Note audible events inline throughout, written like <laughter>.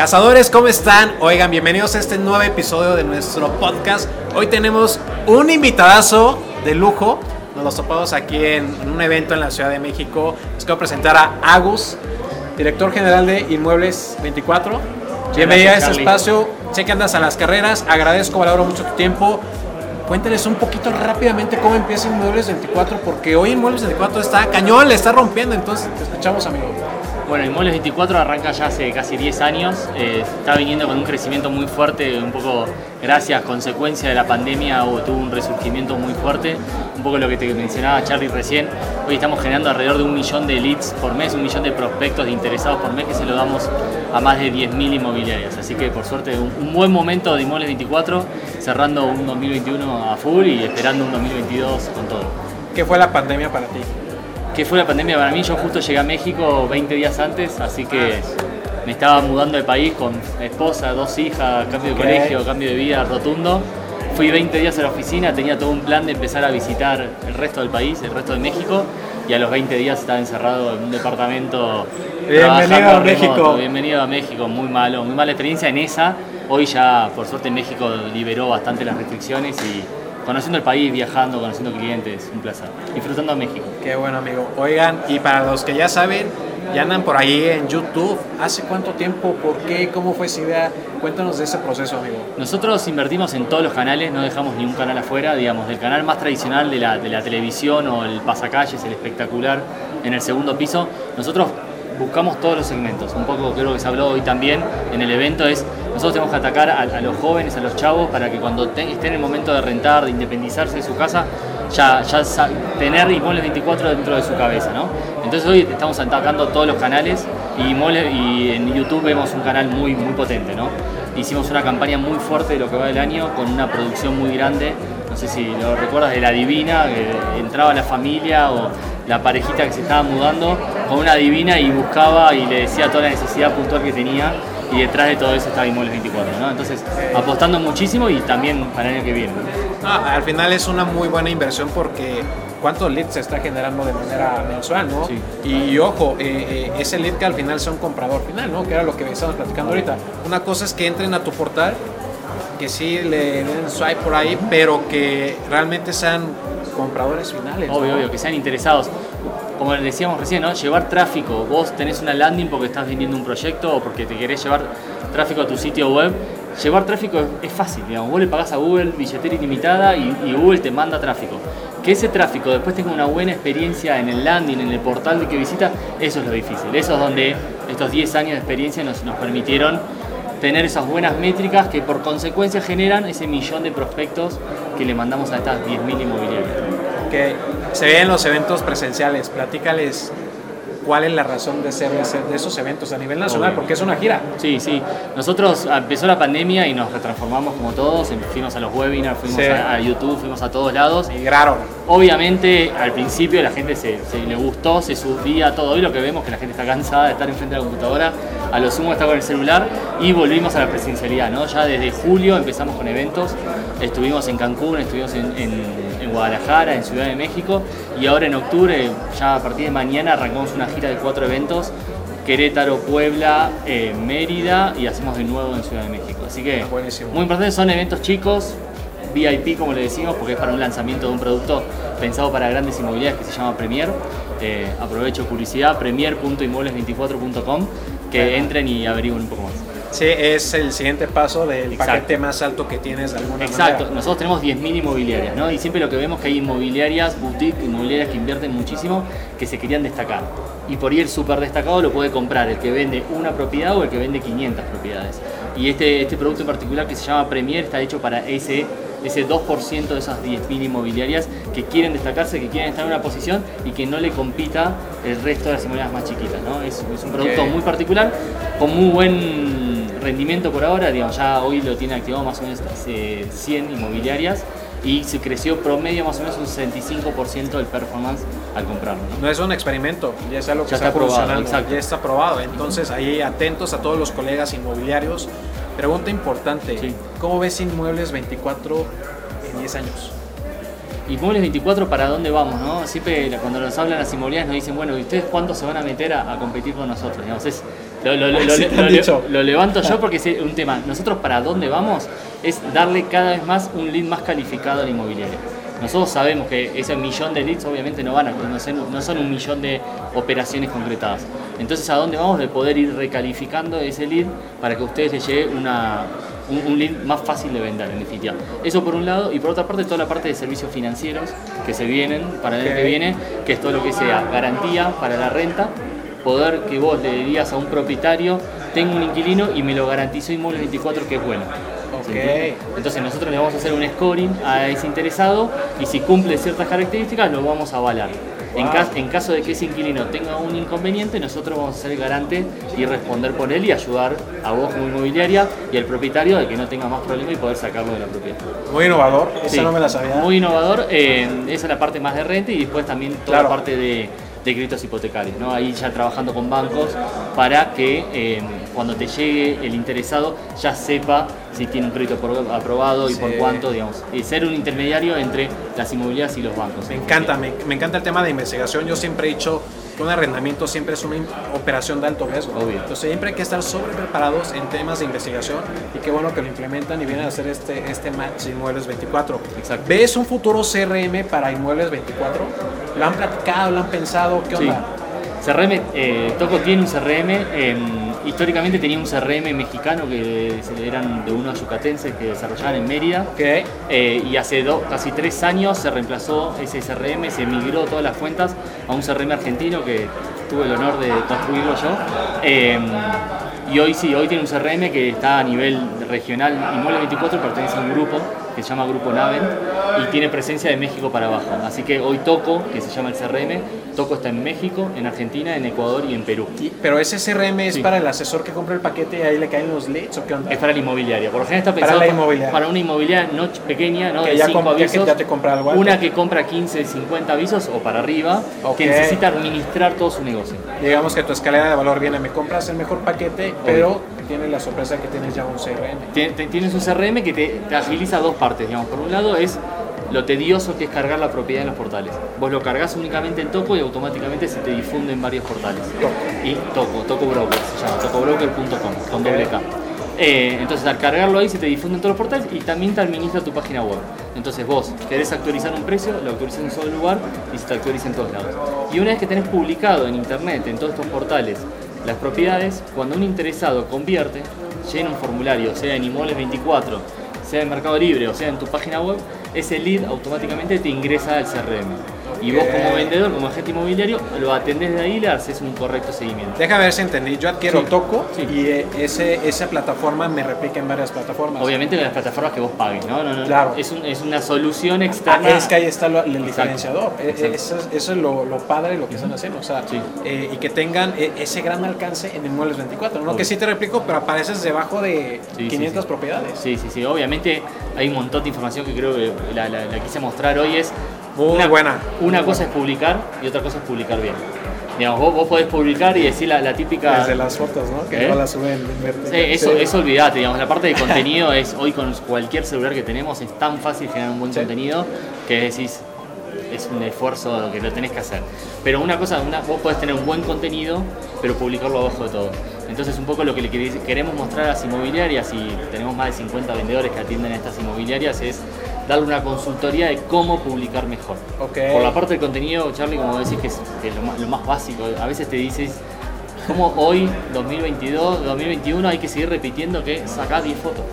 Cazadores, ¿cómo están? Oigan, bienvenidos a este nuevo episodio de nuestro podcast. Hoy tenemos un invitadazo de lujo. Nos lo topamos aquí en, un evento en la Ciudad de México. Les quiero presentar a Agus, director general de Inmuebles 24. Bienvenido a este espacio. Sé que andas a las carreras. Agradezco, valoro mucho tu tiempo. Cuéntales un poquito rápidamente cómo empieza Inmuebles 24, porque hoy Inmuebles 24 está cañón, le está rompiendo. Entonces, te escuchamos, amigo. Bueno, Inmuebles 24 arranca ya hace casi 10 años, eh, está viniendo con un crecimiento muy fuerte, un poco gracias, consecuencia de la pandemia, o tuvo un resurgimiento muy fuerte, un poco lo que te mencionaba Charlie recién, hoy estamos generando alrededor de un millón de leads por mes, un millón de prospectos de interesados por mes que se lo damos a más de 10.000 inmobiliarias, así que por suerte un, buen momento de Inmuebles 24, cerrando un 2021 a full y esperando un 2022 con todo. ¿Qué fue la pandemia para ti? Que fue la pandemia para mí. Yo justo llegué a México 20 días antes, así que me estaba mudando de país con esposa, dos hijas, cambio de colegio, cambio de vida rotundo. Fui 20 días a la oficina, tenía todo un plan de empezar a visitar el resto del país, el resto de México, y a los 20 días estaba encerrado en un departamento. Bienvenido a México. Bienvenido a México, muy malo, muy mala experiencia en esa. Hoy ya, por suerte, México liberó bastante las restricciones y conociendo el país, viajando, conociendo clientes, un placer. Disfrutando a México. Qué bueno, amigo. Oigan, y para los que ya saben, ya andan por ahí en YouTube. ¿Hace cuánto tiempo? ¿Por qué? ¿Cómo fue esa idea? Cuéntanos de ese proceso, amigo. Nosotros invertimos en todos los canales, no dejamos ni un canal afuera, digamos, del canal más tradicional de la, de la televisión o el pasacalles, el espectacular en el segundo piso. Nosotros buscamos todos los segmentos. Un poco creo que se habló hoy también en el evento es, nosotros tenemos que atacar a, los jóvenes, a los chavos, para que cuando estén en el momento de rentar, de independizarse de su casa, ya, ya tener Inmuebles 24 dentro de su cabeza. ¿no? Entonces hoy estamos atacando todos los canales y, y en YouTube vemos un canal muy, muy potente. ¿no? Hicimos una campaña muy fuerte de lo que va del año, con una producción muy grande. No sé si lo recuerdas de La Divina, que entraba la familia o la parejita que se estaba mudando con una divina y buscaba y le decía toda la necesidad puntual que tenía y detrás de todo eso estaba Inmuebles 24, ¿no? Entonces, apostando muchísimo y también para el año que viene. al final es una muy buena inversión porque cuántos leads se está generando de manera mensual, ¿no? Y, ojo, eh, eh, ese lead que al final sea un comprador final, ¿no? Que era lo que estamos platicando ahorita. Una cosa es que entren a tu portal, que sí le den swipe por ahí, pero que realmente sean compradores finales. Obvio, obvio, que sean interesados. Como decíamos recién, ¿no? llevar tráfico. Vos tenés una landing porque estás vendiendo un proyecto o porque te querés llevar tráfico a tu sitio web. Llevar tráfico es fácil, digamos. Vos le pagás a Google billetera ilimitada y, y Google te manda tráfico. Que ese tráfico después tenga una buena experiencia en el landing, en el portal de que visita, eso es lo difícil. Eso es donde estos 10 años de experiencia nos, nos permitieron tener esas buenas métricas que por consecuencia generan ese millón de prospectos que le mandamos a estas 10.000 inmobiliarias. Que se ve en los eventos presenciales, platícales cuál es la razón de ser de esos eventos a nivel nacional, porque es una gira. Sí, sí. Nosotros ah, empezó la pandemia y nos retransformamos como todos, fuimos a los webinars, fuimos a, YouTube, fuimos a todos lados. Migraron. Obviamente al principio la gente se, le gustó, se subía todo. Hoy lo que vemos es que la gente está cansada de estar enfrente de la computadora, a lo sumo está con el celular y volvimos a la presencialidad, ¿no? Ya desde julio empezamos con eventos, estuvimos en Cancún, estuvimos en, en Guadalajara, en Ciudad de México y ahora en octubre, ya a partir de mañana arrancamos una gira de cuatro eventos, Querétaro, Puebla, eh, Mérida y hacemos de nuevo en Ciudad de México. Así que muy importante, son eventos chicos, VIP como le decimos, porque es para un lanzamiento de un producto pensado para grandes inmobiliarias que se llama Premier. Eh, aprovecho publicidad, premier.inmuebles24.com, que entren y averigüen un poco más. Sí, es el siguiente paso del paquete más alto que tienes de alguna Exacto, nosotros tenemos 10.000 inmobiliarias, ¿no? Y siempre lo que vemos es que hay inmobiliarias, boutique, inmobiliarias que invierten muchísimo, que se querían destacar. Y por ir el súper destacado lo puede comprar el que vende una propiedad o el que vende 500 propiedades. Y este, este producto en particular que se llama Premier está hecho para ese ese 2% de esas 10.000 inmobiliarias que quieren destacarse, que quieren estar en una posición y que no le compita el resto de las inmobiliarias más chiquitas. ¿no? Es, un producto muy particular, con muy buen rendimiento por ahora, digamos, ya hoy lo tiene activado más o menos 100 inmobiliarias y se creció promedio más o menos un 65% del performance al comprarlo. ¿no? es un experimento, ya es algo que está, probado, ya está probado. Entonces ahí atentos a todos los colegas inmobiliarios. Pregunta importante, ¿cómo ves Inmuebles 24 en 10 años? Inmuebles 24, ¿para dónde vamos? No? Siempre cuando nos hablan las inmobiliarias nos dicen, bueno, ¿y ustedes cuánto se van a meter a, competir con nosotros? Digamos, es, Lo, <laughs> levanto yo <laughs> porque es un tema. Nosotros para dónde vamos es darle cada vez más un lead más calificado a la inmobiliaria. Nosotros sabemos que ese millón de leads obviamente no van a no son, no son un millón de operaciones concretadas. Entonces a dónde vamos de poder ir recalificando ese lead para que a ustedes les llegue una, un, un lead más fácil de vender en definitiva. Eso por un lado y por otra parte toda la parte de servicios financieros que se vienen para el año que viene, que es todo lo que sea garantía para la renta, poder que vos le dirías a un propietario, tengo un inquilino y me lo garantizó Inmueble 24 que es bueno. Entonces nosotros le vamos a hacer un scoring a ese interesado y si cumple ciertas características lo vamos a avalar. En, caso de que ese inquilino tenga un inconveniente, nosotros vamos a ser el garante y responder por él y ayudar a vos como inmobiliaria y al propietario de que no tenga más problema y poder sacarlo de la propiedad. Muy innovador, esa Sí, no me la sabía. Muy innovador, eh, esa es la parte más de renta y después también toda Claro. la parte de, de créditos hipotecarios, ¿no? Ahí ya trabajando con bancos para que eh, cuando te llegue el interesado ya sepa si tiene un crédito apro- aprobado y por Sí. cuánto, digamos, y ser un intermediario entre las inmobiliarias y los bancos. Me encanta, me, me encanta el tema de investigación. Yo siempre he dicho que un arrendamiento siempre es una operación de alto riesgo. Obvio. Entonces siempre hay que estar sobre preparados en temas de investigación y qué bueno que lo implementan y vienen a hacer este, este match Inmuebles 24. Exacto. ¿Ves un futuro CRM para Inmuebles 24? ¿Lo han platicado, lo han pensado? ¿Qué Sí. onda? CRM, eh, Toco tiene un CRM, eh, históricamente tenía un CRM mexicano que eran de unos yucatenses que desarrollaban en Mérida. Ok. Eh, y hace do- casi tres años se reemplazó ese CRM, se migró todas las cuentas a un CRM argentino que tuve el honor de construirlo yo. Eh, y hoy sí, hoy tiene un CRM que está a nivel regional. Inmueble 24 pertenece a un grupo que se llama Grupo Naven y tiene presencia de México para abajo. Así que hoy Toco, que se llama el CRM, Toco está en México, en Argentina, en Ecuador y en Perú. Y- pero ese CRM es Sí. para el asesor que compra el paquete y ahí le caen los leads o qué onda? Es para la inmobiliaria. Por lo general está Para pensado la pa- inmobiliaria. para una inmobiliaria no pequeña, no Que de ya 5 com- ya que avisos. ya te compra algo. Una que compra 15, 50 avisos o para arriba, Ok. que necesita administrar todo su negocio. Digamos que tu escalera de valor viene, me compras el mejor paquete, pero tiene la sorpresa que tienes ya un CRM. Tienes un CRM que te, te agiliza dos partes, digamos. Por un lado es lo tedioso que es cargar la propiedad en los portales. Vos lo cargas únicamente en Toco y automáticamente se te difunde en varios portales. Toco. Y Toco, Toco Broker se llama, tocobroker.com, con doble K. Eh, entonces al cargarlo ahí se te difunde en todos los portales y también te administra tu página web. Entonces vos querés actualizar un precio, lo actualizas en un solo lugar y se te actualiza en todos lados. Y una vez que tenés publicado en internet, en todos estos portales, las propiedades, cuando un interesado convierte, llena un formulario, sea en Inmuebles 24, sea en Mercado Libre o sea en tu página web, ese lead automáticamente te ingresa al CRM. Y vos como vendedor, como agente inmobiliario, lo atendés de ahí y le haces un correcto seguimiento. Déjame ver si entendí. Yo adquiero Sí. Toco Sí. y eh, ese, esa plataforma me replica en varias plataformas. Obviamente en las plataformas que vos pagues, ¿no? no, no Claro. Es, un- es una solución Ah, externa. es que ahí está lo- el Exacto. diferenciador. Eh, Exacto. Eso es, eso es lo, lo padre lo que están haciendo. O sea, Sí. eh, y que tengan eh, ese gran alcance en Inmuebles 24. No Obvio. que sí te replico, pero apareces debajo de Sí, sí, 500 sí. propiedades. Sí, sí, sí. Obviamente hay un montón de información que creo que la, la- la quise mostrar hoy. Es Muy una, buena. Una Muy cosa es publicar y otra cosa es publicar bien. Digamos, vos, vos podés publicar y decir la, la típica. Desde las fotos, ¿no? Que ¿Eh? no las suben. Sí, eso, eso olvidate, digamos, la parte de <laughs> contenido es hoy con cualquier celular que tenemos es tan fácil generar un buen Sí. contenido que decís es un esfuerzo que lo tenés que hacer. Pero una cosa, una, vos podés tener un buen contenido, pero publicarlo abajo de todo. Entonces un poco lo que le quere- queremos mostrar a las inmobiliarias y tenemos más de 50 vendedores que atienden a estas inmobiliarias es darle una consultoría de cómo publicar mejor. Por la parte del contenido, Charlie, como decís que es, que es lo, más, lo más básico, a veces te dices como hoy, 2022, 2021, hay que seguir repitiendo que sacás 10 fotos.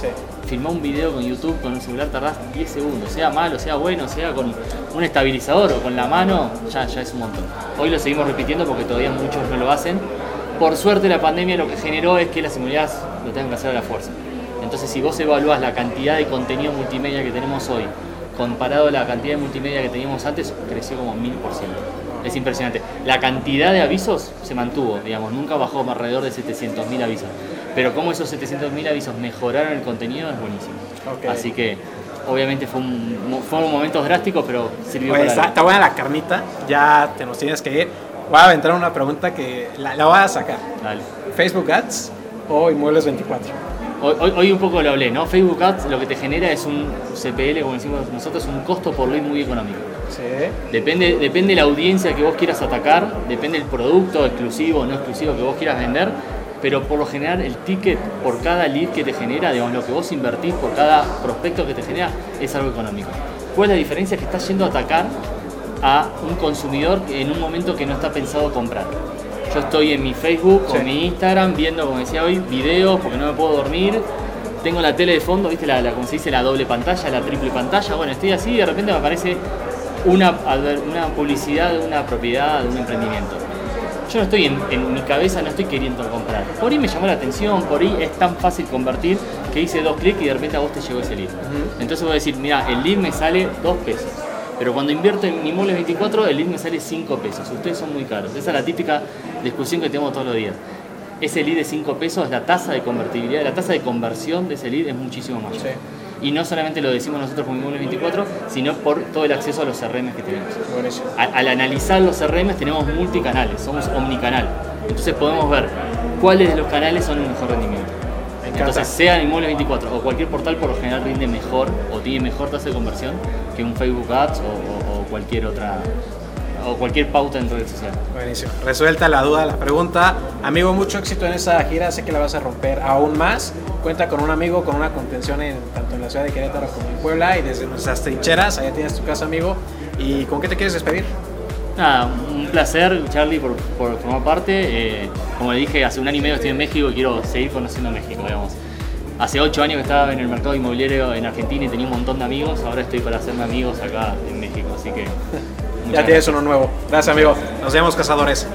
Sí. Filmá un video con YouTube con un celular tardás 10 segundos, sea malo, sea bueno, sea con un estabilizador o con la mano, ya, ya es un montón. Hoy lo seguimos repitiendo porque todavía muchos no lo hacen. Por suerte la pandemia lo que generó es que las inmunidades lo tengan que hacer a la fuerza. Entonces si vos evaluás la cantidad de contenido multimedia que tenemos hoy, comparado a la cantidad de multimedia que teníamos antes, creció como 1000%. Es impresionante. La cantidad de avisos se mantuvo, digamos, nunca bajó alrededor de 700.000 avisos. Pero cómo esos 700.000 avisos mejoraron el contenido es buenísimo. Ok. Así que, obviamente, fue un- fueron momentos drásticos, pero sirvió Oye, para está, está buena la carnita. Ya te nos tienes que ir. Voy a aventar una pregunta que la, la voy a sacar. Dale. ¿Facebook Ads o Inmuebles 24? Hoy, hoy, un poco lo hablé, ¿no? Facebook Ads lo que te genera es un CPL, como decimos nosotros, un costo por lead muy económico. Sí. Depende, depende la audiencia que vos quieras atacar, depende el producto exclusivo o no exclusivo que vos quieras vender, pero por lo general el ticket por cada lead que te genera, digamos, lo que vos invertís por cada prospecto que te genera, es algo económico. ¿Cuál es la diferencia? Que estás yendo a atacar a un consumidor en un momento que no está pensado comprar. Yo estoy en mi Facebook o mi Instagram viendo, como decía hoy, videos porque no me puedo dormir. Tengo la tele de fondo, ¿viste? La, la, como se dice, la doble pantalla, la triple pantalla. Bueno, estoy así y de repente me aparece una, una publicidad de una propiedad, de un emprendimiento. Yo no estoy en, mi cabeza, no estoy queriendo comprar. Por ahí me llamó la atención, por ahí es tan fácil convertir que hice dos clics y de repente a vos te llegó ese lead. Entonces voy a decir, mira, el lead me sale dos pesos. Pero cuando invierto en Inmuebles 24, el lead me sale 5 pesos. Ustedes son muy caros. Esa es la típica discusión que tenemos todos los días. Ese lead de 5 pesos, la tasa de convertibilidad, la tasa de conversión de ese lead es muchísimo mayor. Y no solamente lo decimos nosotros como Inmuebles 24, sino por todo el acceso a los CRM que tenemos. Al, analizar los CRM tenemos multicanales, somos omnicanal. Entonces podemos ver cuáles de los canales son el mejor rendimiento. Entonces, sea Inmuebles 24 o cualquier portal, por lo general rinde mejor o tiene mejor tasa de conversión que un Facebook Ads o, cualquier otra o cualquier pauta en redes sociales. Buenísimo. Resuelta la duda, la pregunta. Amigo, mucho éxito en esa gira. Sé que la vas a romper aún más. Cuenta con un amigo, con una contención en, tanto en la ciudad de Querétaro como en Puebla y desde nuestras trincheras. Allá tienes tu casa, amigo. ¿Y con qué te quieres despedir? Nada, placer, Charlie, por, por formar parte. Eh, como le dije, hace un año y medio estoy en México y quiero seguir conociendo México, digamos. Hace ocho años que estaba en el mercado inmobiliario en Argentina y tenía un montón de amigos. Ahora estoy para hacerme amigos acá en México, así que. <laughs> ya tienes uno nuevo. Gracias, amigo. Nos vemos, cazadores.